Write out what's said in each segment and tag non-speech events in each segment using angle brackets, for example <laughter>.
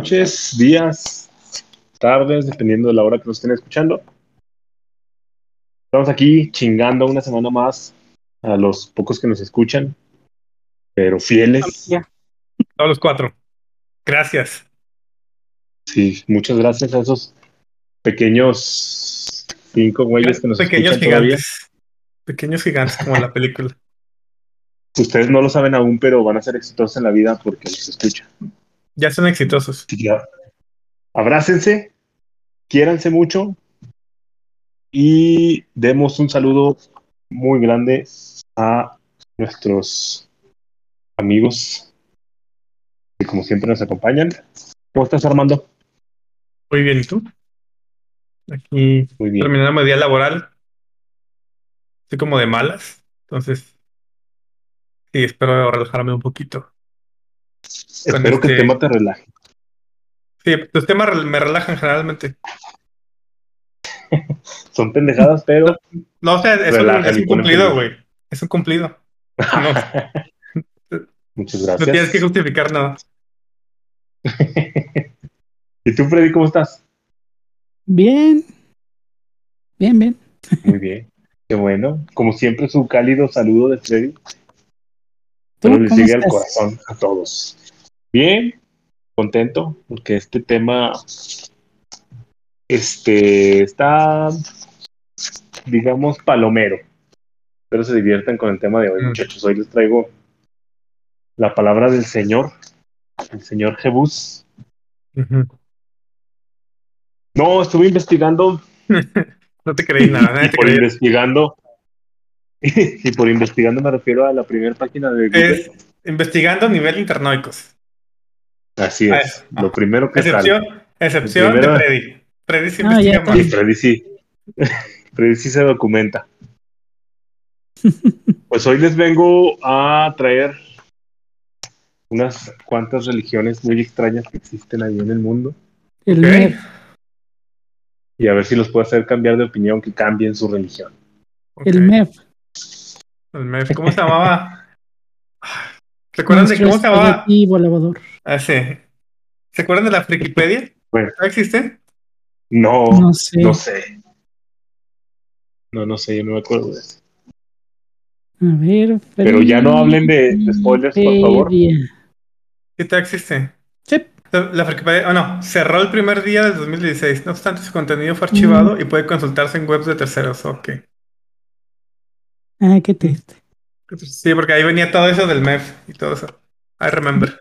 noches, días, tardes, dependiendo de la hora que nos estén escuchando. Estamos aquí chingando una semana más a los pocos que nos escuchan, pero fieles. Todos los cuatro. Gracias. Sí, muchas gracias a esos pequeños cinco güeyes que nos Pequeños escuchan todavía. gigantes. Pequeños gigantes, como en la película. Ustedes no lo saben aún, pero van a ser exitosos en la vida porque los escuchan. Ya son exitosos. Que abrácense, quiéranse mucho y demos un saludo muy grande a nuestros amigos que como siempre nos acompañan. ¿Cómo estás, Armando? Muy bien, ¿y tú? Aquí Muy bien. terminando mi día laboral. Estoy como de malas. Entonces, sí, espero relajarme un poquito. Espero que el este- tema te relaje. Sí, los temas me relajan generalmente. <laughs> Son pendejadas, pero <laughs> No, o sea, es, un, es cumplido, güey. Es un cumplido. No, <laughs> muchas no gracias. tienes que justificar nada. ¿Y tú, Freddy, cómo estás? Bien. Bien, bien. Muy bien. Qué bueno. Como siempre, su cálido saludo de Freddy. ¿Tú Pero les llegue al corazón a todos. Bien, contento, porque este tema este está, digamos, palomero. Espero se diviertan con el tema de hoy, Mm. muchachos. Hoy les traigo la palabra del Señor, el Señor Jebús. No, estuve investigando <laughs> No te creí nada, te por creí. investigando, <laughs> y por investigando me refiero a la primera página de Google. Es investigando nivel internoicos. Así Ah, es, ah. lo primero que sale. Excepción, excepción Primero- de Freddy. Freddy sí Ah, investiga más. Y Freddy sí. <laughs> Freddy sí se documenta. <laughs> Pues hoy les vengo a traer unas cuantas religiones muy extrañas que existen ahí en el mundo El Ok. MEP. y a ver si los puedo hacer cambiar de opinión, que cambien su religión. El MEP. El MEF. ¿Cómo se llamaba? <laughs> ¿Recuerdan de Monstruo cómo se llamaba? volador. Ah, sí. ¿Se acuerdan de la Frikipedia? Bueno. ¿No existe? No, No sé. no sé. No, no sé, yo no me acuerdo de eso. A ver. Pero ya no hablen de- de spoilers, por favor. Sí, todavía existe. Sí. La Frikipedia, oh no, cerró el primer día del 2016. No obstante, su contenido fue archivado y puede consultarse en webs de terceros. Ok. Ah, qué triste. Sí, porque ahí venía todo eso del MEF y todo eso. I remember.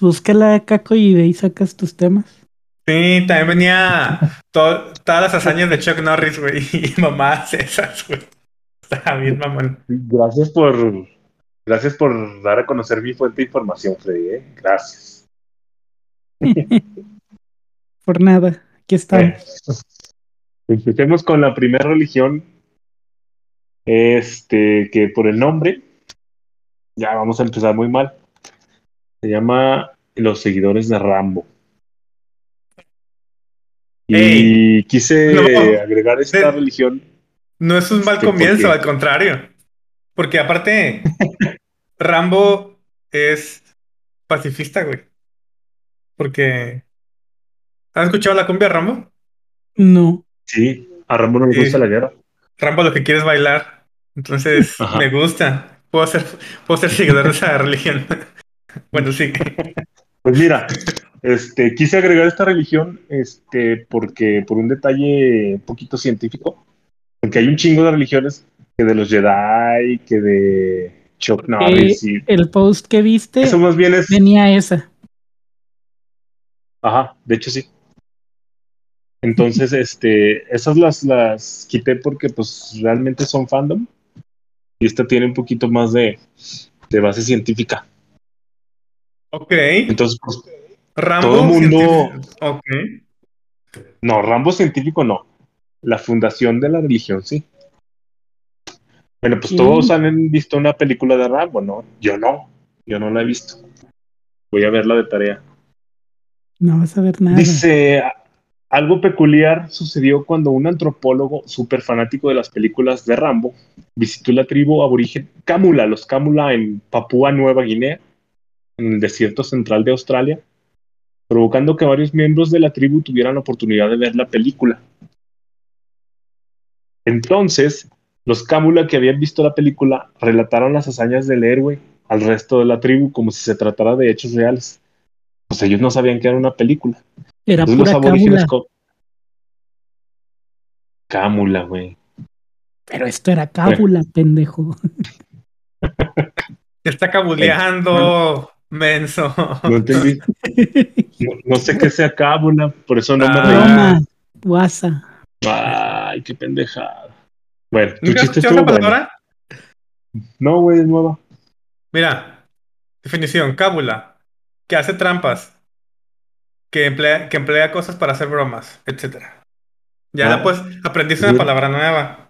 Búscala, Caco, y de ahí sacas tus temas. Sí, también venía to- todas las hazañas de Chuck Norris, güey, <laughs> y mamás esas, güey. Estaba bien, mamón. Gracias por, gracias por dar a conocer mi fuente de información, Freddy. ¿eh? Gracias. <laughs> Por nada. Aquí estamos. Empecemos con la primera religión, este, que por el nombre, ya vamos a empezar muy mal. Se llama Los Seguidores de Rambo. Y Ey, quise no, agregar esta de- religión. No es un mal ¿por comienzo, al contrario. Porque aparte, <laughs> Rambo es pacifista, güey. Porque. ¿Has escuchado la cumbia Rambo? No. Sí, a Rambo no le gusta la guerra. Rambo lo que quiere es bailar. Entonces, Ajá. me gusta. Puedo ser, puedo ser seguidor de esa religión. <laughs> bueno, sí. Pues mira, este, quise agregar esta religión, este, porque por un detalle un poquito científico, porque hay un chingo de religiones que de los Jedi, que de Chuck Norris y El post que viste eso más bien es, venía esa. ajá, de hecho sí. Entonces, <laughs> este, esas las, las quité porque pues realmente son fandom y esta tiene un poquito más de, de base científica. Ok. Entonces, pues, Rambo. todo mundo- científico. Ok. No, Rambo científico no. La fundación de la religión, sí. Bueno, pues Sí. todos han visto una película de Rambo, ¿no? Yo no. Yo no la he visto. Voy a verla de tarea. No vas a ver nada. Dice, "A- algo peculiar sucedió cuando un antropólogo súper fanático de las películas de Rambo visitó la tribu aborigen Cámula, los Cámula en Papúa Nueva Guinea, en el desierto central de Australia. provocando que varios miembros de la tribu tuvieran la oportunidad de ver la película. Entonces, los Cámula que habían visto la película relataron las hazañas del héroe al resto de la tribu como si se tratara de hechos reales. Pues ellos no sabían que era una película. Era los pura cámula. güey. Pero esto era cábula, pendejo. <laughs> Te está cabuleando, menso. No entendí. No, no sé qué sea cábula, por eso no me Ah. reí. Broma. Guasa. Ay, qué pendejada. Bueno, tu ¿Nunca has chiste escuchado estuvo bueno. palabra? No, güey, es nueva. Mira, definición, cábula, que hace trampas, que emplea, que emplea cosas para hacer bromas, etcétera. Ya Ah. pues aprendiste una palabra nueva.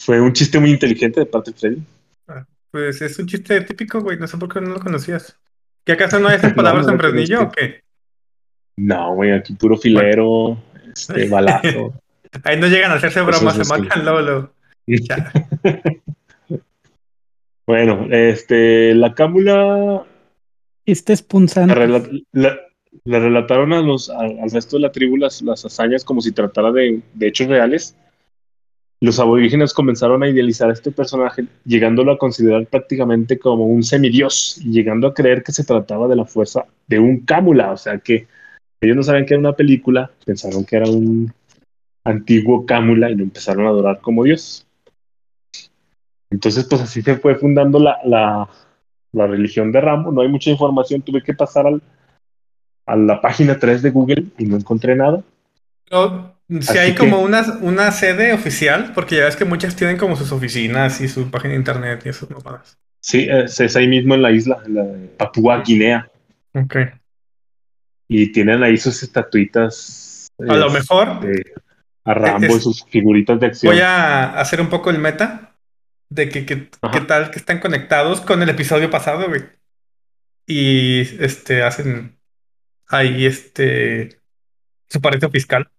Fue un chiste muy inteligente de parte de Freddy. Pues es un chiste típico, güey. No sé por qué no lo conocías. ¿Que acaso no hay <laughs> esas palabras no en lo Fresnillo o qué? No, güey, aquí puro filero, este, <laughs> balazo. Ahí no llegan a hacerse bromas, se matan Lolo. <laughs> Bueno, este, la cámula Este es le, punzante. Le- relataron a los, al resto de la tribu las, las hazañas como si tratara de, de hechos reales. Los aborígenes comenzaron a idealizar a este personaje, llegándolo a considerar prácticamente como un semidios, y llegando a creer que se trataba de la fuerza de un cámula, o sea que ellos no sabían que era una película, pensaron que era un antiguo cámula y lo empezaron a adorar como dios. Entonces, pues así se fue fundando la, la, la religión de Rambo. No hay mucha información, tuve que pasar al, a la página 3 de Google y no encontré nada. Si Así hay que- como una, una sede oficial, porque ya ves que muchas tienen como sus oficinas y su página de internet y esas mamadas. Sí, es, es ahí mismo en la isla, en la Papúa Guinea. Ok. Y tienen ahí sus estatuitas. A lo eh, mejor de- a Rambo Es- y sus figuritas de acción. voy a hacer un poco el meta de que, qué tal que están conectados con el episodio pasado, güey. Y este hacen ahí este su pareto fiscal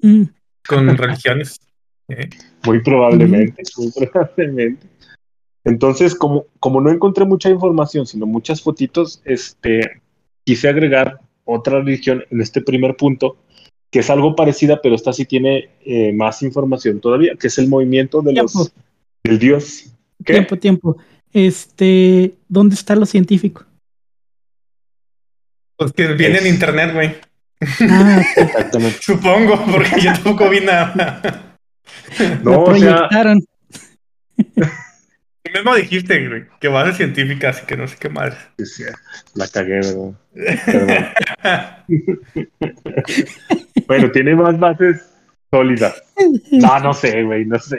Mm, con religiones. Eh, Muy probablemente, muy <laughs> probablemente. Entonces, como, como no encontré mucha información, sino muchas fotitos, este, quise agregar otra religión en este primer punto, que es algo parecida, pero esta sí tiene eh, más información todavía, que es el movimiento de los, del dios. ¿Qué? Tiempo, tiempo. Este, ¿dónde está lo científico? Pues que viene en internet, güey. Ah, Exactamente. Supongo, porque yo tampoco vi nada. No, la o sea, proyectaron. Tú mismo dijiste, güey, que va a ser científica, así que no sé qué madre. sí, sí, la cagué, ¿verdad? Perdón. <laughs> Bueno, tiene más bases sólidas. No, no sé, güey, no sé.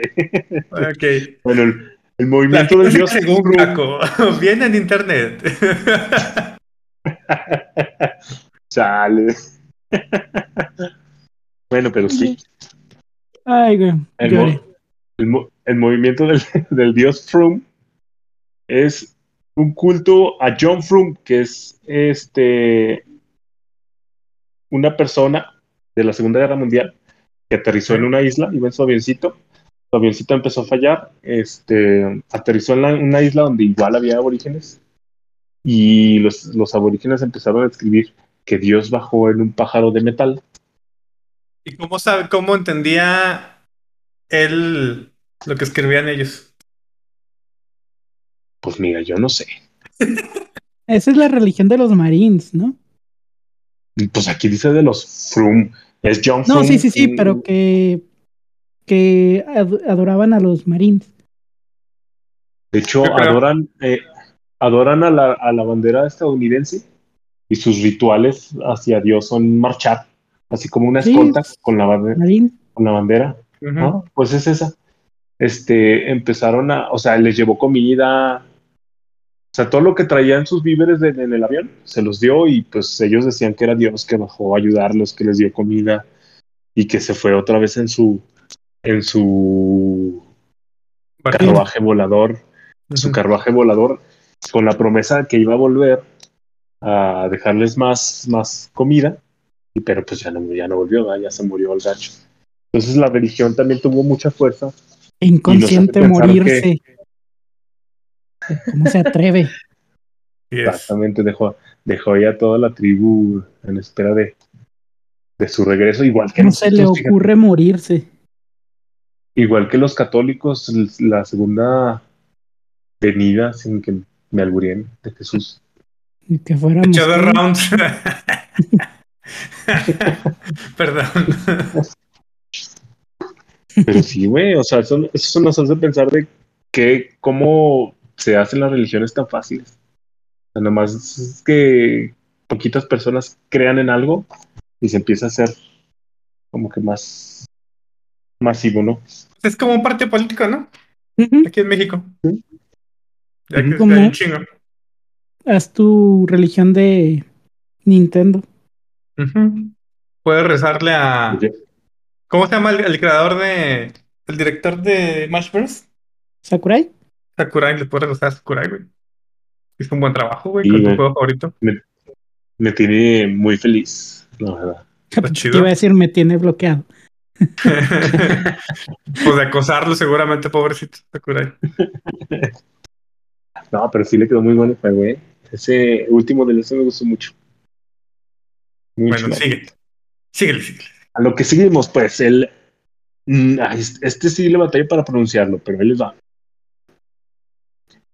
ok. Bueno, el, el La movimiento del dios según. <laughs> Viene en internet. <laughs> <laughs> Chale. bueno, pero sí. Ay, güey. El, mo- el mo- el movimiento del, <laughs> del dios Froome es un culto a John Froome, que es este una persona de la Segunda Guerra Mundial que aterrizó en una isla, iba en su avioncito. Su avioncito empezó a fallar, este, aterrizó en la- una isla donde igual había aborígenes y los, los aborígenes empezaron a escribir que Dios bajó en un pájaro de metal ¿Y cómo sabe, cómo entendía él lo que escribían ellos? Pues mira, yo no sé. <laughs> Esa es la religión de los marines, ¿no? Pues aquí dice de los Froome. Es John No, sí, sí, sí, pero que, que ad- adoraban a los marines. De hecho, adoran, eh, adoran a la, a la bandera estadounidense y sus rituales hacia Dios son marchar, así como una Sí. escolta con la, bande- Marín. con la bandera. ¿no? Pues es esa. Este, empezaron a, o sea, les llevó comida, o sea, todo lo que traían sus víveres de- en el avión, se los dio y pues ellos decían que era Dios que bajó a ayudarlos, que les dio comida y que se fue otra vez en su, en su Barquín. carruaje volador, su Ujú. carruaje volador, con la promesa que iba a volver a dejarles más, más comida, y- pero pues ya no, ya no volvió, ¿verdad? ya se murió el gacho. Entonces la religión también tuvo mucha fuerza Inconsciente morirse. ¿Cómo se atreve? <laughs> Exactamente, dejó, dejó ya toda la tribu en espera de, de su regreso, igual que No se le fíjate. ocurre morirse. Igual que los católicos, la segunda venida, sin que me alburíen, de Jesús. Y que todos. rounds. <laughs> Perdón. Pero sí, güey, o sea, eso, eso nos hace pensar de que cómo se hacen las religiones tan fáciles. O sea, nomás es que poquitas personas crean en algo y se empieza a hacer como que más masivo, ¿no? Es como un partido político, ¿no? Aquí en México. Sí. Ya que ¿Cómo? chingo. Haz tu religión de Nintendo. Ujú. Puedes rezarle a. ¿Cómo se llama el, el creador de. El director de Smash Bros? ¿Sakurai? Sakurai, le puedes rezar a Sakurai, güey. Hizo un buen trabajo, güey, Sí, con tu güey. juego favorito. me tiene muy feliz, la verdad. Está <laughs> chido. Te iba a decir, me tiene bloqueado. <laughs> pues de acosarlo, seguramente, pobrecito Sakurai. <laughs> No, pero sí le quedó muy bueno el juego, ¿eh? Ese último de ese me gustó mucho. Mucho Bueno, sigue. Síguele, síguele. A lo que seguimos, pues, el. mm, ay, este sí le batallé para pronunciarlo, pero él les va.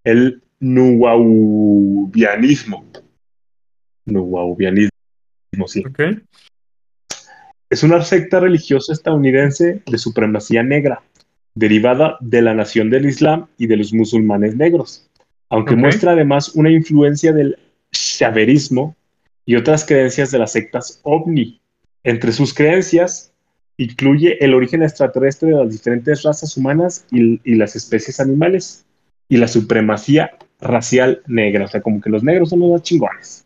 El nuwaubianismo. Nuwaubianismo, sí. Ok. Es una secta religiosa estadounidense de supremacía negra, derivada de la nación del Islam y de los musulmanes negros, aunque muestra además una influencia del shaverismo y otras creencias de las sectas ovni. Entre sus creencias incluye el origen extraterrestre de las diferentes razas humanas y, y las especies animales y la supremacía racial negra, o sea, como que los negros son los más chingones.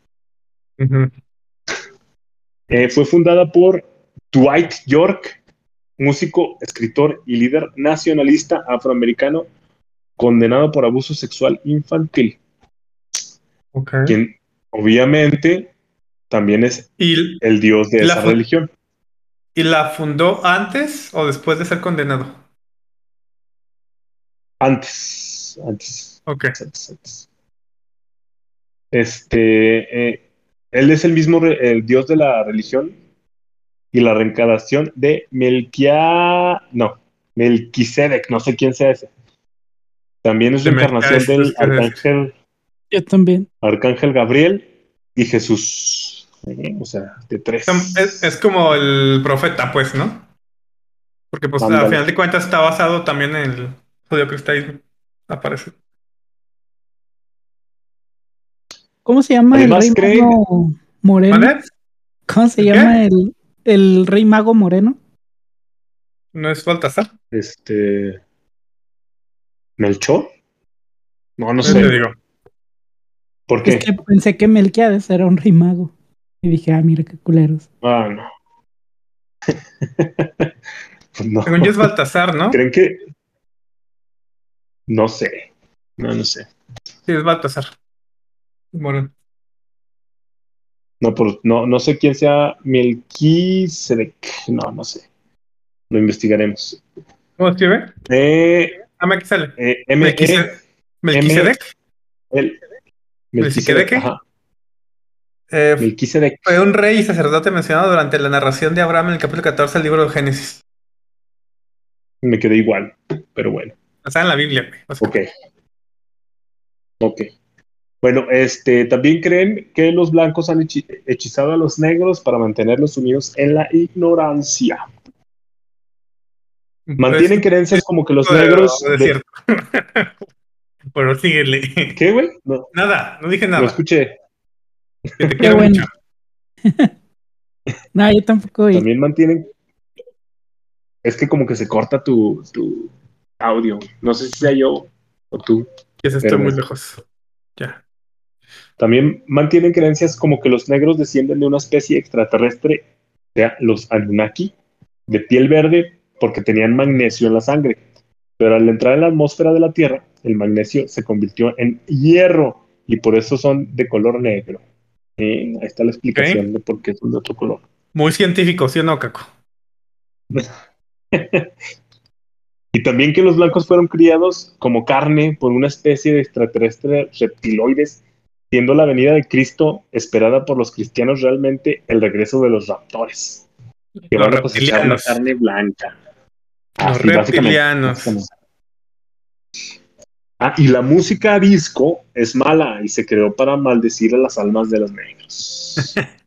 Eh, fue fundada por Dwight York, músico, escritor y líder nacionalista afroamericano condenado por abuso sexual infantil, quien obviamente también es ¿Y, el dios de La esa religión. ¿Y la fundó antes o después de ser condenado? Antes, antes, Ok. antes, antes. Este, eh, él es el mismo, el dios de la religión y la reencarnación de Melquia, no, Melquisedec, no sé quién sea ese. También es De reencarnación del arcángel, Yo también. arcángel Gabriel y Jesús. O sea, de tres. Es, es como el profeta, pues, ¿no? Porque, pues, al final de cuentas está basado también en el judio-cristianismo. Aparece. ¿Cómo se llama Además, el rey mago moreno? ¿Vale? ¿Cómo se llama el, el rey mago moreno? ¿No es Baltasar? Este. ¿Melchor? No, no sé. te digo. ¿Por qué? Es que pensé que Melquiades era un rey mago. Y dije, ah, mira qué culeros. Ah, no. <laughs> Pues no. Según yo es Baltasar, ¿no? ¿Creen que.? No sé. No, no sé. Sí, es Baltasar. Moreno. No, por- no, no sé quién sea Melquisedec. No, no sé. Lo investigaremos. ¿Cómo escribe? Eh, Ah, sale. eh, M E Melquise- Melquisedec. el ¿Melquisedec? Ajá. Eh, Melquisedec. fue un rey y sacerdote mencionado durante la narración de Abraham en el capítulo 14 del libro de Génesis. Me quedé igual, pero bueno. Está en la Biblia. O sea, Ok. Ok. Bueno, este, también creen que los blancos han hechi- hechizado a los negros para mantenerlos unidos en la ignorancia. Mantienen es- creencias como que los negros. es de-. Pero <laughs> síguele. ¿Qué, güey? No, Nada, no dije lo nada. escuché. Que te quiero bueno. mucho. <laughs> No, yo tampoco. oí. También mantienen. Es que como que se corta tu, tu audio. No sé si sea yo o tú. Que se estoy muy lejos. Ya. También mantienen creencias como que los negros descienden de una especie extraterrestre, o sea, los Anunnaki, de piel verde, porque tenían magnesio en la sangre. Pero al entrar en la atmósfera de la Tierra, el magnesio se convirtió en hierro y por eso son de color negro. Ahí está la explicación de por qué son de otro color. Muy científico, ¿sí o no, Caco? <laughs> Y también que los blancos fueron criados como carne por una especie de extraterrestre reptiloides siendo la venida de Cristo esperada por los cristianos realmente el regreso de los raptores, que Los van a cosechar la reptilianos. carne blanca. Los Así, básicamente. reptilianos. Ah, y la música disco es mala y se creó para maldecir a las almas de los negros. <laughs>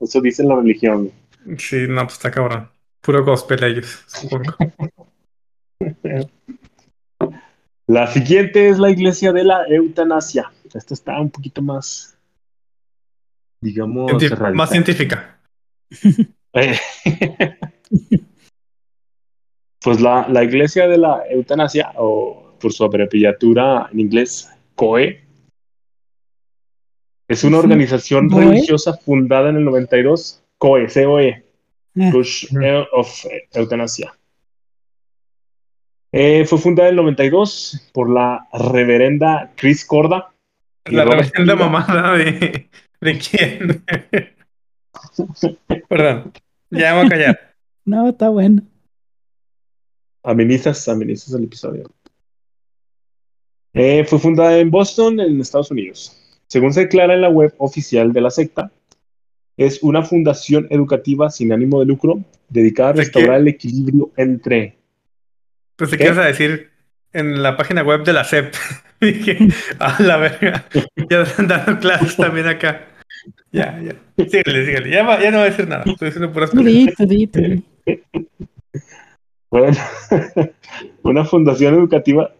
Eso dice la religión. Sí, no, pues está cabrón. Puro gospel ellos, supongo. <laughs> La siguiente es la iglesia de la eutanasia. Esta está un poquito más, digamos. Más científica. <laughs> Eh, pues la, la iglesia de la eutanasia, o por su abreviatura en inglés, COE, es una organización ¿COE? religiosa fundada en el 92, COE, COE, Ah, Church Ujú. of Eutanasia. Eh, fue fundada en el 92 por la reverenda Chris Corda. La reverenda mamada de. ¿De quién? <laughs> Perdón. Ya me voy a callar. no, está bueno. Amenizas, amenizas el episodio. Eh, fue fundada en Boston, en Estados Unidos. Según se declara en la web oficial de la secta, es una fundación educativa sin ánimo de lucro dedicada a ¿De restaurar el equilibrio entre. Pues te quieres a decir en la página web de la CEP. <laughs> Dije, a la verga. Ya están dando clases también acá. Ya, ya. Síguele, síguele. Ya, va- ya no voy a decir nada. Estoy diciendo puras cosas. di, tú di, tú di. Bueno, <laughs> una fundación educativa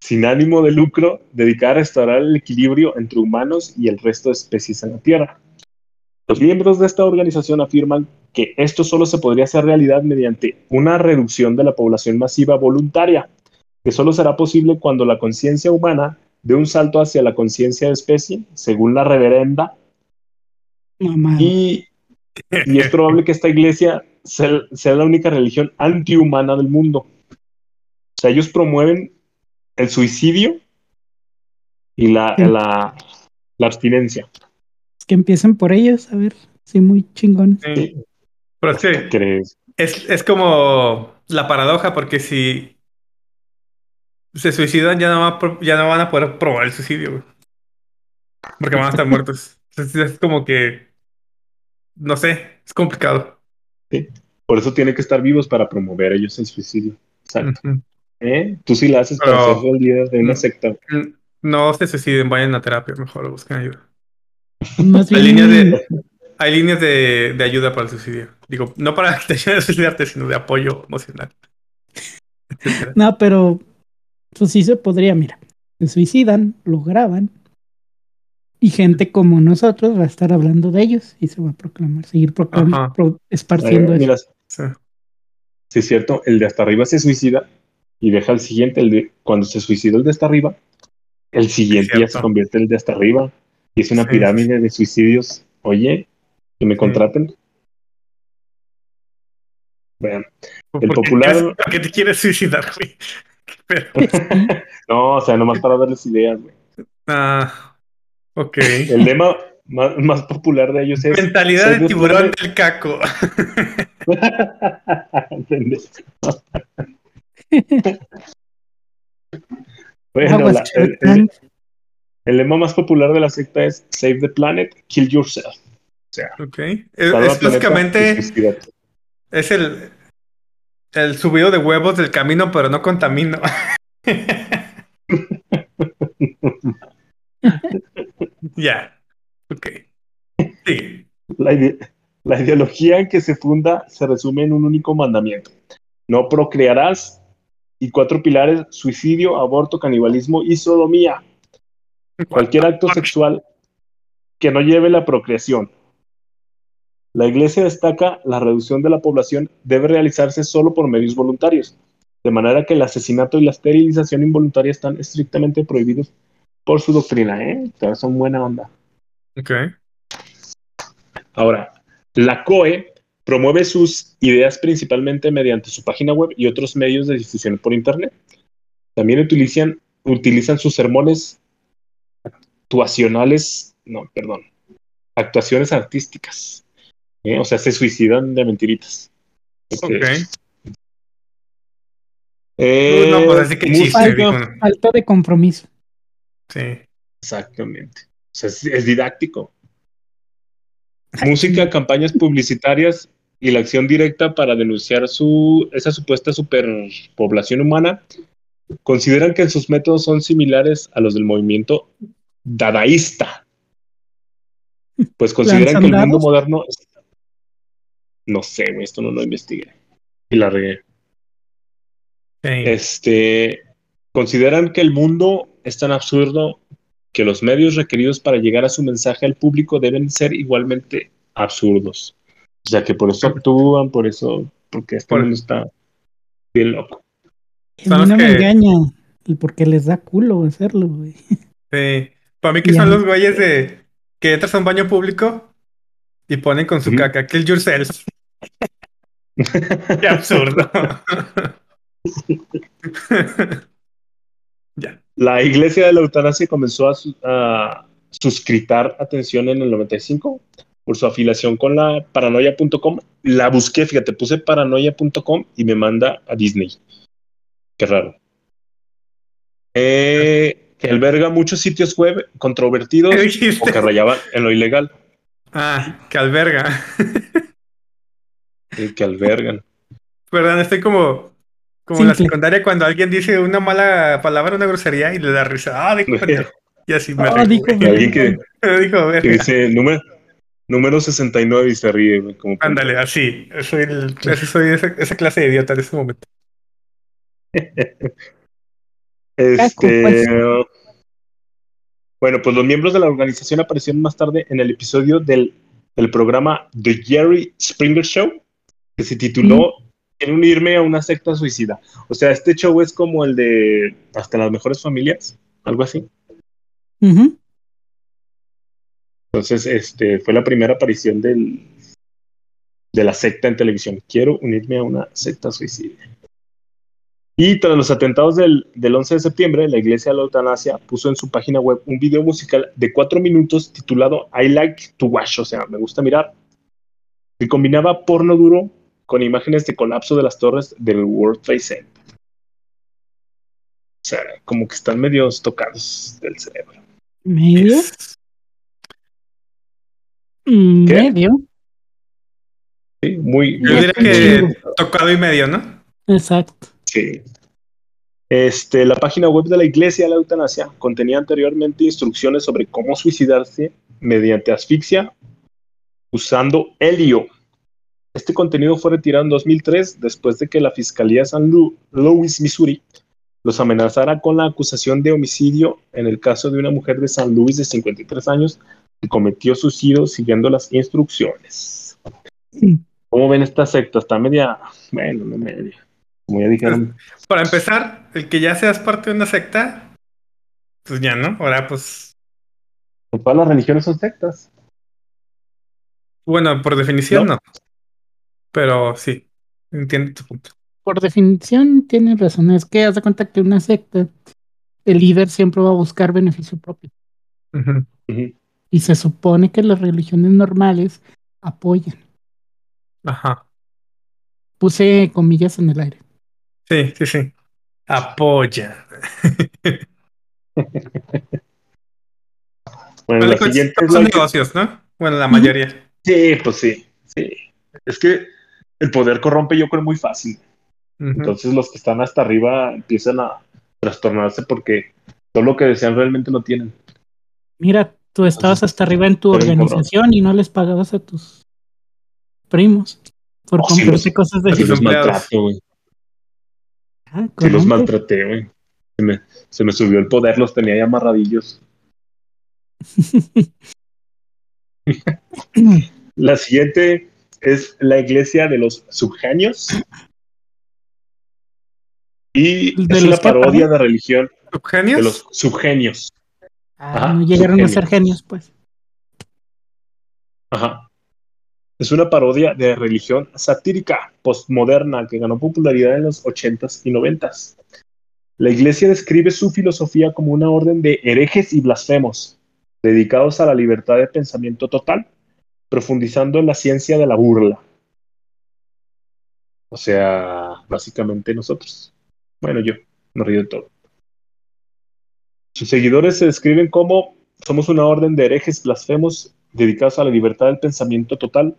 sin ánimo de lucro dedicada a restaurar el equilibrio entre humanos y el resto de especies en la Tierra. Los miembros de esta organización afirman que esto solo se podría hacer realidad mediante una reducción de la población masiva voluntaria, que solo será posible cuando la conciencia humana dé un salto hacia la conciencia de especie, según la reverenda, Mamá. y, y es probable que esta iglesia sea, sea la única religión antihumana del mundo. O sea, ellos promueven el suicidio y la, Sí. la, la abstinencia. Que empiecen por ellos, a ver, sí, muy chingones. Sí. Pero es que ¿Crees? es, es como la paradoja, porque si se suicidan, ya no, va ya no van a poder probar el suicidio, güey. Porque van a estar <laughs> muertos. Entonces, es como que. No sé, es complicado. Por eso tienen que estar vivos para promover ellos el suicidio. Exacto. ¿Eh? Tú sí la haces para ser el líder de una secta. No se suiciden, vayan a terapia, mejor busquen ayuda. Más Hay bien, líneas de, hay líneas de, de ayuda para el suicidio. Digo, no para que te a suicidarte, sino de apoyo emocional. No, pero pues sí se podría, mira. Se suicidan, lo graban. Y gente como nosotros va a estar hablando de ellos y se va a proclamar, seguir proclamando, pro- esparciendo Eh, eso. mira, Sí. sí es cierto, el de hasta arriba se suicida y deja el siguiente, el de cuando se suicida el de hasta arriba, el siguiente ya se convierte en el de hasta arriba y es una Sí. pirámide de suicidios. Oye, que me contraten. Vean, ¿Por El qué popular- ¿Por qué te quieres suicidar, güey? <laughs> <laughs> <laughs> No, o sea, nomás para darles ideas, güey. ah, ok. El lema más, más popular de ellos es Mentalidad de tiburón del caco. <laughs> Bueno, la- el, lema más popular de la secta es Save the planet, kill yourself. O sea, Ok. Es, es básicamente es el, el subido de huevos del camino, pero no contamino. <laughs> ya. Ok. Sí. La, ide- la ideología en que se funda se resume en un único mandamiento. No procrearás y cuatro pilares, suicidio, aborto, canibalismo y sodomía. Cualquier acto sexual que no lleve la procreación. La iglesia destaca la reducción de la población debe realizarse solo por medios voluntarios, de manera que el asesinato y la esterilización involuntaria están estrictamente prohibidos por su doctrina, ¿eh? Todas son buena onda. Ok. Ahora, la COE promueve sus ideas principalmente mediante su página web y otros medios de difusión por Internet. También utilizan, utilizan sus sermones actuacionales, no, perdón, actuaciones artísticas. ¿eh? O sea, se suicidan de mentiritas. Ok. Este, eh, no, pues así que chiste, dijo. Falta de compromiso. Sí. Exactamente. O sea, es, es didáctico. Música, <laughs> campañas publicitarias y la acción directa para denunciar su, esa supuesta superpoblación humana consideran que sus métodos son similares a los del movimiento dadaísta. Pues consideran que el mundo ¿Lanzan moderno. No sé, esto no lo investigué. Y la regué. Este. Consideran que el mundo es tan absurdo que los medios requeridos para llegar a su mensaje al público deben ser igualmente absurdos. O sea que por eso actúan, por eso, porque este Por- mundo está bien loco. A mí no me engaña. Porque les da culo hacerlo, güey. Sí. Para mí que son los güeyes de que entras a un baño público y ponen con su caca, kill yourself. Qué absurdo. <laughs> <laughs> ya. La iglesia de la eutanasia comenzó a, su- a suscritar atención en el 95 por su afiliación con la paranoia.com. La busqué, fíjate, puse paranoia.com y me manda a Disney. Qué raro. Eh, que alberga muchos sitios web controvertidos ¿Qué o que rayaban en lo ilegal. Ah, que alberga. eh, que albergan. Perdón, estoy como, como en la secundaria cuando alguien dice una mala palabra, una grosería y le da risa. Ah, dijo. <laughs> Y así me Ah, dijo alguien que, <laughs> Dijo, que dice número, número 69 y se ríe. güey, Como Ándale, así. Soy, el, ese- soy esa, esa clase de idiota en ese momento. <laughs> Este, pues. bueno, pues los miembros de la organización aparecieron más tarde en el episodio del, del programa The Jerry Springer Show, que se tituló Quiero unirme a una secta suicida. O sea, este show es como el de Hasta las mejores familias, algo así. Entonces, este fue la primera aparición del, de la secta en televisión. Quiero unirme a una secta suicida. Y tras los atentados del, del 11 de septiembre, la Iglesia de la Eutanasia puso en su página web un video musical de cuatro minutos titulado I Like to Watch, o sea, me gusta mirar, que combinaba porno duro con imágenes de colapso de las torres del World Trade Center. O sea, como que están medio tocados del cerebro. Medio. ¿Qué? Medio. Sí, muy, Yo diría que tocado y medio, ¿no? Exacto. Sí. Este, la página web de la Iglesia de la Eutanasia contenía anteriormente instrucciones sobre cómo suicidarse mediante asfixia usando helio. Este contenido fue retirado en 2003 después de que la Fiscalía de San Lu- Louis, Missouri, los amenazara con la acusación de homicidio en el caso de una mujer de San Luis de 53 años que cometió suicidio siguiendo las instrucciones. Sí. ¿Cómo ven esta secta? Está media, bueno, no media. Como ya dijeron, Para empezar, el que ya seas parte de una secta, pues ya, ¿no? Ahora, pues, todas las religiones son sectas. bueno, por definición ¿No? no. Pero sí, entiendo tu punto. Por definición, tienes razón. Es que haz de cuenta que una secta, el líder siempre va a buscar beneficio propio. Y se supone que las religiones normales apoyan. Ajá. Puse comillas en el aire. Sí, sí, sí. Apoya. <laughs> Bueno, la pues, siguiente son la negocios, ¿no? Bueno, la mayoría. Sí, pues sí, sí. Es que el poder corrompe, yo creo, muy fácil. Entonces los que están hasta arriba empiezan a trastornarse porque todo lo que desean realmente lo tienen. Mira, tú estabas hasta arriba en tu organización y no les pagabas a tus primos por Oh, sí, comprarte cosas de Si los maltrato, güey. Ah, Si los maltraté, güey. Se me, se me subió el poder, los tenía ya amarradillos. <laughs> La siguiente es la iglesia de los subgenios. Y ¿De es los una parodia de religión ¿Subgenios? de los subgenios. Ah, Ajá, no llegaron a ser genios, pues. Ajá. Es una parodia de religión satírica postmoderna que ganó popularidad en los 80s y 90s. La iglesia describe su filosofía como una orden de herejes y blasfemos, dedicados a la libertad de pensamiento total, profundizando en la ciencia de la burla. O sea, básicamente nosotros. Bueno, yo, me río de todo. Sus seguidores se describen como somos una orden de herejes blasfemos dedicados a la libertad del pensamiento total,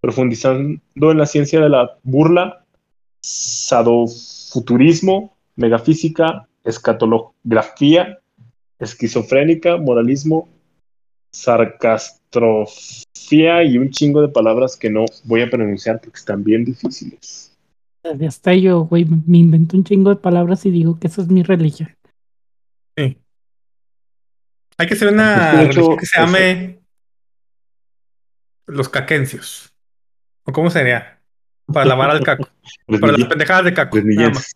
profundizando en la ciencia de la burla, sadofuturismo, megafísica, escatología, esquizofrénica, moralismo, y un chingo de palabras que no voy a pronunciar porque están bien difíciles. Hasta yo, güey, me invento un chingo de palabras y digo que esa es mi religión. Sí. Hay que hacer una Pues, hecho, religión que se llame los caquencios. ¿O cómo sería? Para lavar al caco. Pues Para las pendejadas de caco. pues nada más.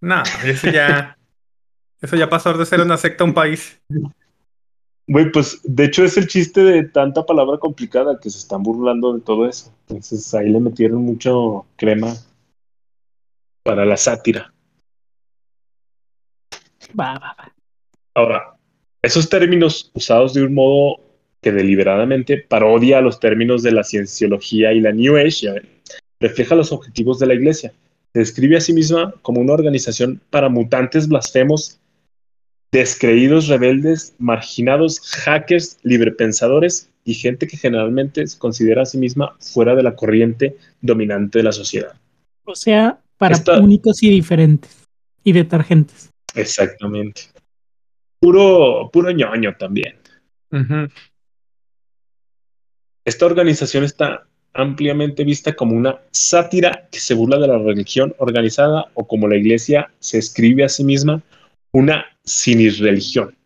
No, eso ya. Eso ya pasó de ser una secta a un país. Güey, pues de hecho es el chiste de tanta palabra complicada que se están burlando de todo eso. Entonces ahí le metieron mucho crema para la sátira. Va, va, va. Ahora, esos términos usados de un modo que deliberadamente parodia los términos de la cienciología y la New Age, ven, refleja los objetivos de la iglesia. Se describe a sí misma como una organización para mutantes blasfemos, descreídos rebeldes, marginados, hackers, librepensadores y gente que generalmente se considera a sí misma fuera de la corriente dominante de la sociedad. O sea, para Esta- únicos y diferentes. Y detergentes. Exactamente. Puro, puro ñoño también. Esta organización está ampliamente vista como una sátira que se burla de la religión organizada o como la iglesia se escribe a sí misma, una sinirreligión.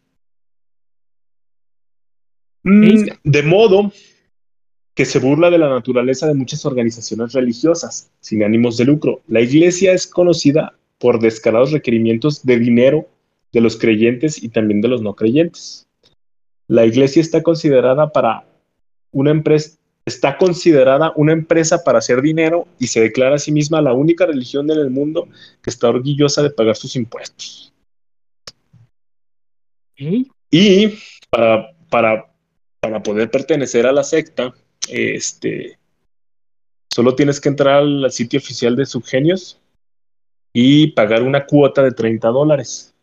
Mm, de modo que se burla de la naturaleza de muchas organizaciones religiosas sin ánimos de lucro. La iglesia es conocida por descarados requerimientos de dinero de los creyentes y también de los no creyentes. La iglesia está considerada para una empresa está considerada una empresa para hacer dinero y se declara a sí misma la única religión en el mundo que está orgullosa de pagar sus impuestos. Y para, para, para poder pertenecer a la secta, este, solo tienes que entrar al sitio oficial de Subgenios y pagar una cuota de 30 dólares.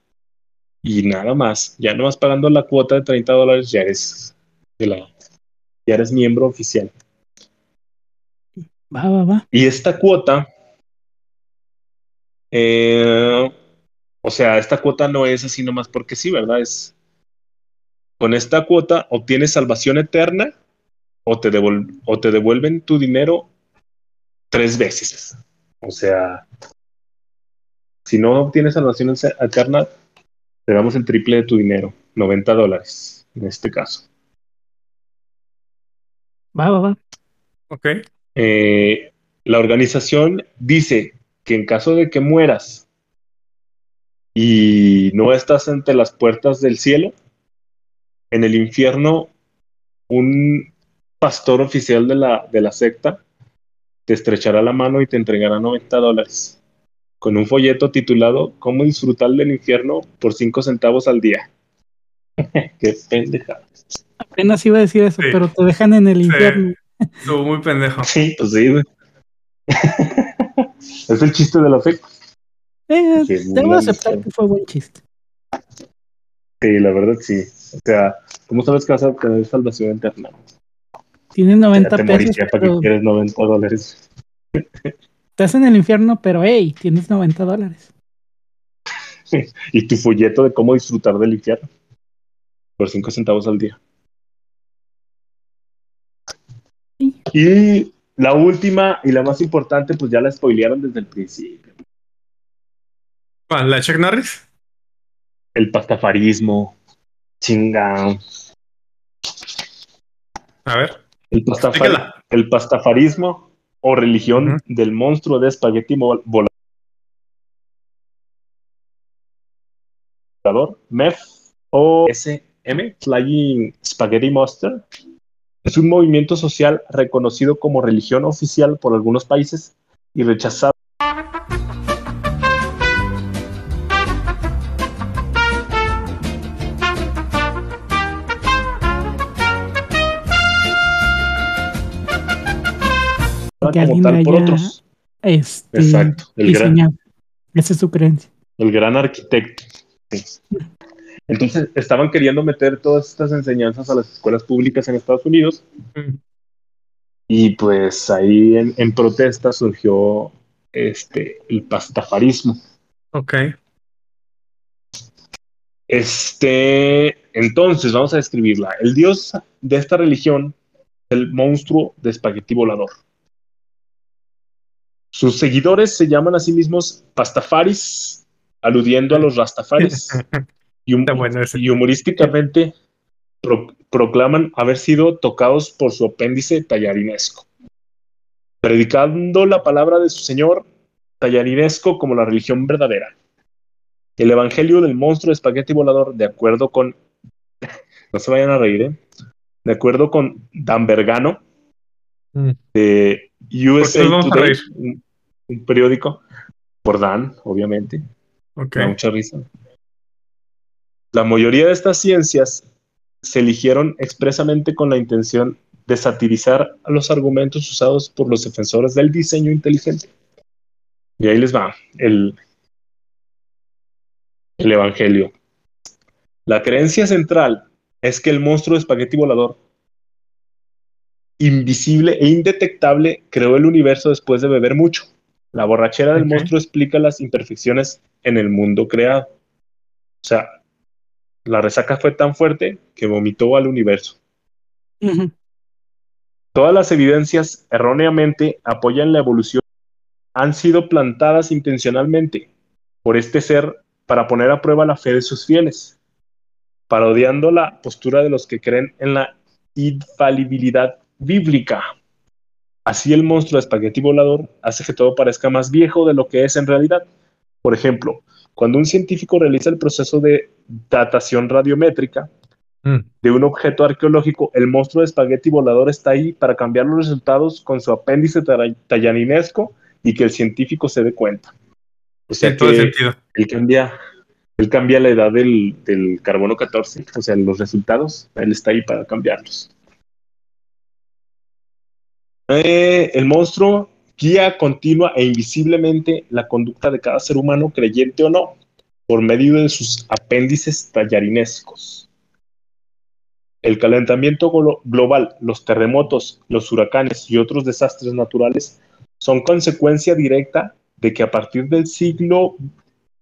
Y nada más, ya nomás pagando la cuota de 30 dólares ya eres, de la, ya eres miembro oficial. Va, va, va. Y esta cuota, eh, o sea, esta cuota no es así nomás porque sí, ¿verdad? Es con esta cuota obtienes salvación eterna o te, devol- o te devuelven tu dinero tres veces. O sea, si no obtienes salvación eterna, te damos el triple de tu dinero, 90 dólares en este caso. Va, va, va. Ok. Eh, la organización dice que en caso de que mueras y no estás ante las puertas del cielo, en el infierno, un pastor oficial de la, de la secta te estrechará la mano y te entregará 90 dólares con un folleto titulado Cómo disfrutar del infierno por 5 centavos al día. <laughs> Qué pendeja. Apenas iba a decir eso, Sí. pero te dejan en el Sí. infierno. Estuvo muy pendejo. Sí, pues sí, güey. <laughs> es el chiste de la secta. Eh, debo aceptar que fue buen chiste. Sí, la verdad sí. O sea, ¿cómo sabes que vas a obtener salvación eterna? Tienes Ya 90 te pesos, para que quieres 90 dólares. estás en el infierno, pero hey, tienes 90 dólares. <laughs> Y tu folleto de cómo disfrutar del infierno. Por 5 centavos al día. Sí. Y la última y la más importante, pues ya la spoilearon desde el principio. ¿Cuál? ¿La Chuck Norris? El pastafarismo. Chinga. A ver. El, Explícala. el pastafarismo o religión del monstruo de espagueti vol- volador, MEF o SM, Flying Spaghetti Monster, es un movimiento social reconocido como religión oficial por algunos países y rechazado Como tal por otros. Este, Exacto, el gran. Esa es su creencia. el gran arquitecto. Sí. Entonces estaban queriendo meter todas estas enseñanzas a las escuelas públicas en Estados Unidos Mm. y pues ahí en, en protesta surgió este, el pastafarismo. Ok. Este, entonces vamos a describirla. El dios de esta religión es el monstruo de espagueti volador. Sus seguidores se llaman a sí mismos pastafaris, aludiendo a los rastafaris, <laughs> y, hum- bueno y humorísticamente pro- proclaman haber sido tocados por su apéndice tallarinesco, predicando la palabra de su señor tallarinesco como la religión verdadera. El evangelio del monstruo de espagueti volador, de acuerdo con. <laughs> No se vayan a reír, ¿eh? De acuerdo con Dan Bergano, Mm. de USA Today, un, un periódico, por Dan, obviamente, Ok. me da mucha risa. La mayoría de estas ciencias se eligieron expresamente con la intención de satirizar a los argumentos usados por los defensores del diseño inteligente. Y ahí les va el, el Evangelio. La creencia central es que el monstruo de espagueti volador, invisible e indetectable, creó el universo después de beber mucho. La borrachera del monstruo explica las imperfecciones en el mundo creado. O sea, la resaca fue tan fuerte que vomitó al universo. Todas las evidencias erróneamente apoyan la evolución. Han sido plantadas intencionalmente por este ser para poner a prueba la fe de sus fieles, parodiando la postura de los que creen en la infalibilidad bíblica. Así el monstruo de espagueti volador hace que todo parezca más viejo de lo que es en realidad. Por ejemplo, cuando un científico realiza el proceso de datación radiométrica, Mm. de un objeto arqueológico, el monstruo de espagueti volador está ahí para cambiar los resultados con su apéndice tallarinesco y que el científico se dé cuenta. O sea En todo que sentido. él cambia, él cambia la edad del, del carbono 14, o sea, los resultados, él está ahí para cambiarlos. Eh, el monstruo guía continua e invisiblemente la conducta de cada ser humano, creyente o no, por medio de sus apéndices tallarinescos. El calentamiento glo- global, los terremotos, los huracanes y otros desastres naturales son consecuencia directa de que a partir del siglo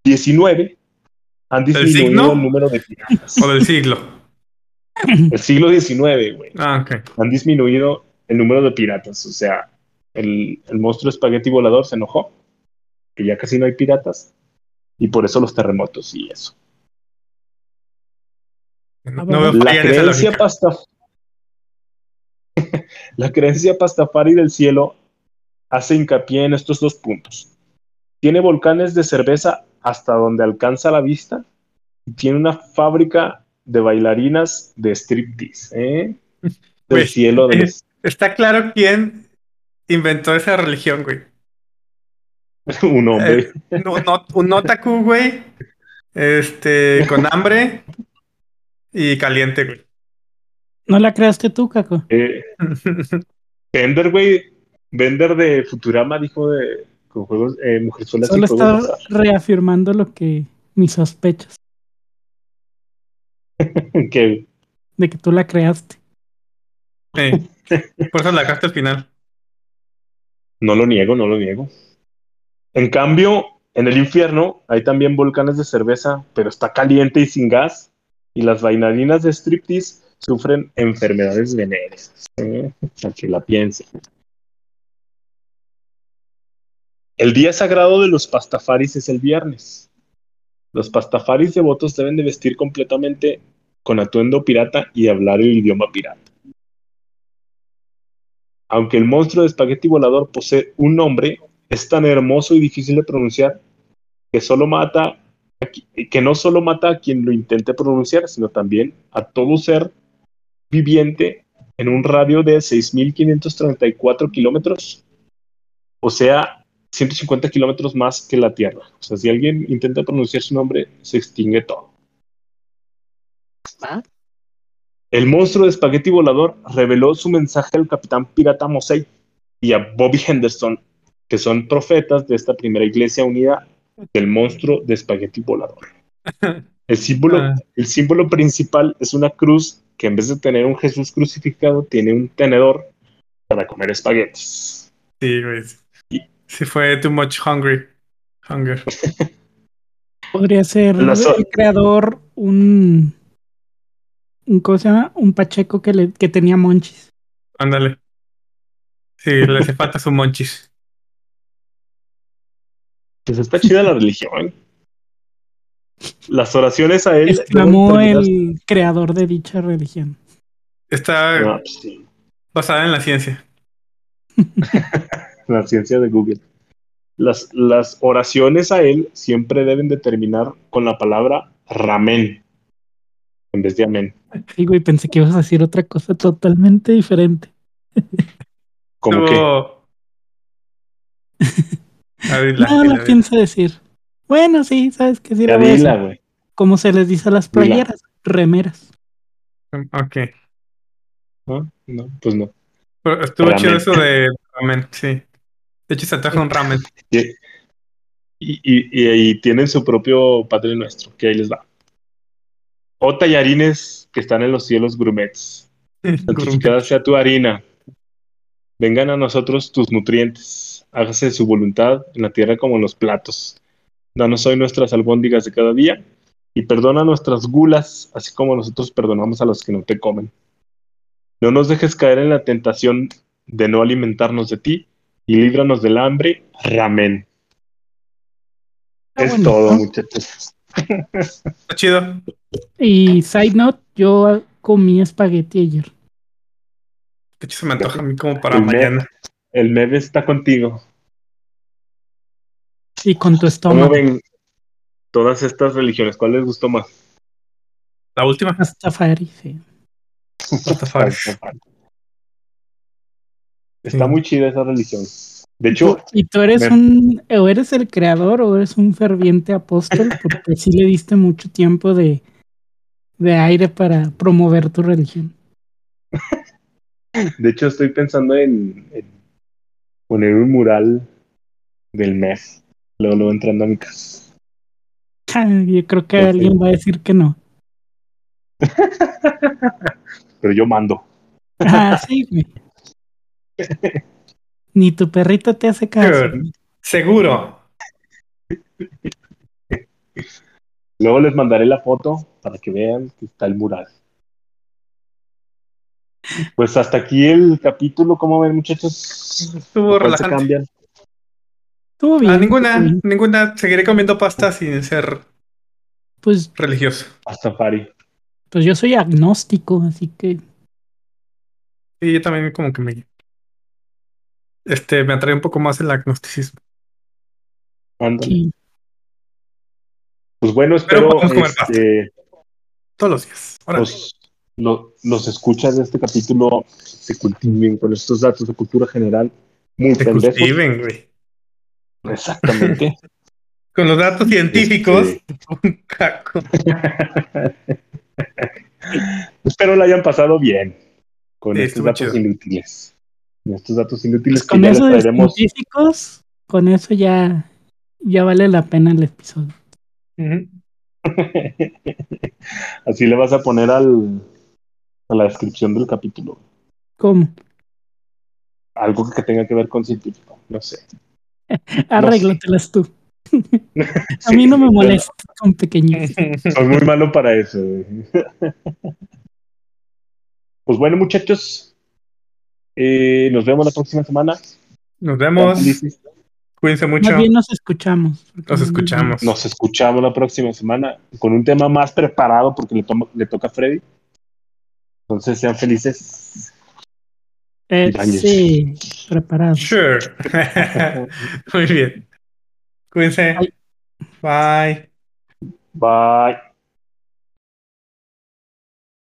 XIX han disminuido el número de piratas. O del siglo. El siglo XIX, güey. Ah, ok. Han disminuido el número de piratas. O sea, el, el monstruo espagueti volador se enojó, que ya casi no hay piratas, y por eso los terremotos y eso. No, Ah, no La creencia, lógica. pasta... <laughs> la creencia pastafari del cielo hace hincapié en estos dos puntos. Tiene volcanes de cerveza hasta donde alcanza la vista y tiene una fábrica de bailarinas de striptease. ¿eh? <laughs> Del cielo de los- Está claro quién inventó esa religión, güey. <laughs> un hombre. No, no- un otaku, güey. Este, con <laughs> hambre y caliente, güey. ¿No la creaste tú, Caco? Eh, Bender, güey. Bender de Futurama dijo de con juegos eh, Mujerzuelas y Solo está reafirmando lo que mis sospechas <laughs> que de que tú la creaste. Sí. Por eso la dejaste al final. No lo niego, no lo niego. En cambio, en el infierno hay también volcanes de cerveza, pero está caliente y sin gas. Y las bailarinas de striptease sufren enfermedades venéreas. ¿eh? Para que la piensen. El día sagrado de los pastafaris es el viernes. Los pastafaris devotos deben de vestir completamente con atuendo pirata y hablar el idioma pirata. Aunque el monstruo de espagueti volador posee un nombre, es tan hermoso y difícil de pronunciar que solo mata que no solo mata a quien lo intente pronunciar, sino también a todo ser viviente en un radio de 6.534 kilómetros, o sea, 150 kilómetros más que la Tierra. O sea, si alguien intenta pronunciar su nombre, se extingue todo. Ah. El monstruo de espagueti volador reveló su mensaje al capitán pirata Mosey y a Bobby Henderson, que son profetas de esta primera iglesia unida del monstruo de espagueti volador. <laughs> El símbolo, Ah. el símbolo principal es una cruz que en vez de tener un Jesús crucificado, tiene un tenedor para comer espaguetis. Sí, güey. Y- Sí fue too much hungry. Hunger. Podría ser el creador un, un ¿cómo se llama? Un Pacheco que, le, que tenía monchis. Ándale. Sí, le hace falta su monchis. Pues está chida la religión. Las oraciones a él. Exclamó el creador de dicha religión. Está No, pues sí, basada en la ciencia. <laughs> la ciencia de Google. Las, las oraciones a él siempre deben de terminar con la palabra ramen en vez de amén. Sí, güey, pensé que ibas a decir otra cosa totalmente diferente. <laughs> A ver, la- no, la- pienso decir. Bueno, sí, sabes que sí ya la voy a dila, decir. güey. Como se les dice a las Dila. playeras, remeras. Ok. ¿No? No, pues no. Pero estuvo Ramen. chido eso de ramen, sí. De hecho, se antoja un ramen. <laughs> Y, y, y- y tienen su propio Padre Nuestro, que ahí les va. O tallarines que están en los cielos grumets. Santificada <laughs> sea tu harina. Vengan a nosotros tus nutrientes. Hágase su voluntad en la tierra como en los platos. Danos hoy nuestras albóndigas de cada día y perdona nuestras gulas, así como nosotros perdonamos a los que no te comen. No nos dejes caer en la tentación de no alimentarnos de ti y líbranos del hambre. Amén. Es todo, muchachos. Está chido. Y side note, yo comí espagueti ayer. De hecho, se me antoja a mí como para El me- mañana. El Meve está contigo. Y con tu ¿Cómo estómago. ven todas estas religiones? ¿Cuál les gustó más? La última. Rastafari, sí. Rastafari. Está Sí. muy chida esa religión. De hecho, ¿Y tú eres Ver. un, o eres el creador o eres un ferviente apóstol? Porque sí le diste mucho tiempo de, de aire para promover tu religión. de hecho estoy pensando en, en poner un mural del mes. Luego, luego entrando a mi casa. Yo creo que alguien va a decir que no. <laughs> Pero yo mando. Ah, sí, güey. <laughs> Ni tu perrito te hace caso. Seguro. Luego les mandaré la foto para que vean que está el mural. Pues hasta aquí el capítulo. ¿Cómo ven, muchachos? Estuvo ¿Cuál se relajante. cambian? Estuvo bien. Ah, ninguna, bien. ninguna. Seguiré comiendo pasta sin ser Pues, religioso. Pastafari. pues yo soy agnóstico, así que Y yo también como que me... Este, me atrae un poco más el agnosticismo. Sí. Pues bueno, Pero espero podemos comer este, Todos los días. Los, lo- los escuchas de este capítulo se cultiven con estos datos de cultura general muy Se pendejos. cultiven, güey. Exactamente. <laughs> Con los datos científicos. Este, <laughs> un caco. <laughs> espero la hayan pasado bien con Sí, estos datos chido. inútiles. Estos datos inútiles Pues que con ya les eso traeremos. científicos, con eso ya, ya vale la pena el episodio. <laughs> Así le vas a poner al, a la descripción del capítulo. ¿Cómo? Algo que tenga que ver con científico. No sé. <laughs> Arréglatelas tú. <laughs> A mí no me molesta con pequeños. Soy muy malo para eso. güey. Pues bueno, muchachos. Eh, nos vemos la próxima semana. Nos vemos. Cuídense mucho. Más bien nos escuchamos. Nos no escuchamos. Nos escuchamos la próxima semana con un tema más preparado porque le, toma- le toca a Freddy. Entonces sean felices. Eh, sí, preparado. Sure. <laughs> Muy bien. Cuídense. Bye. Bye. Bye.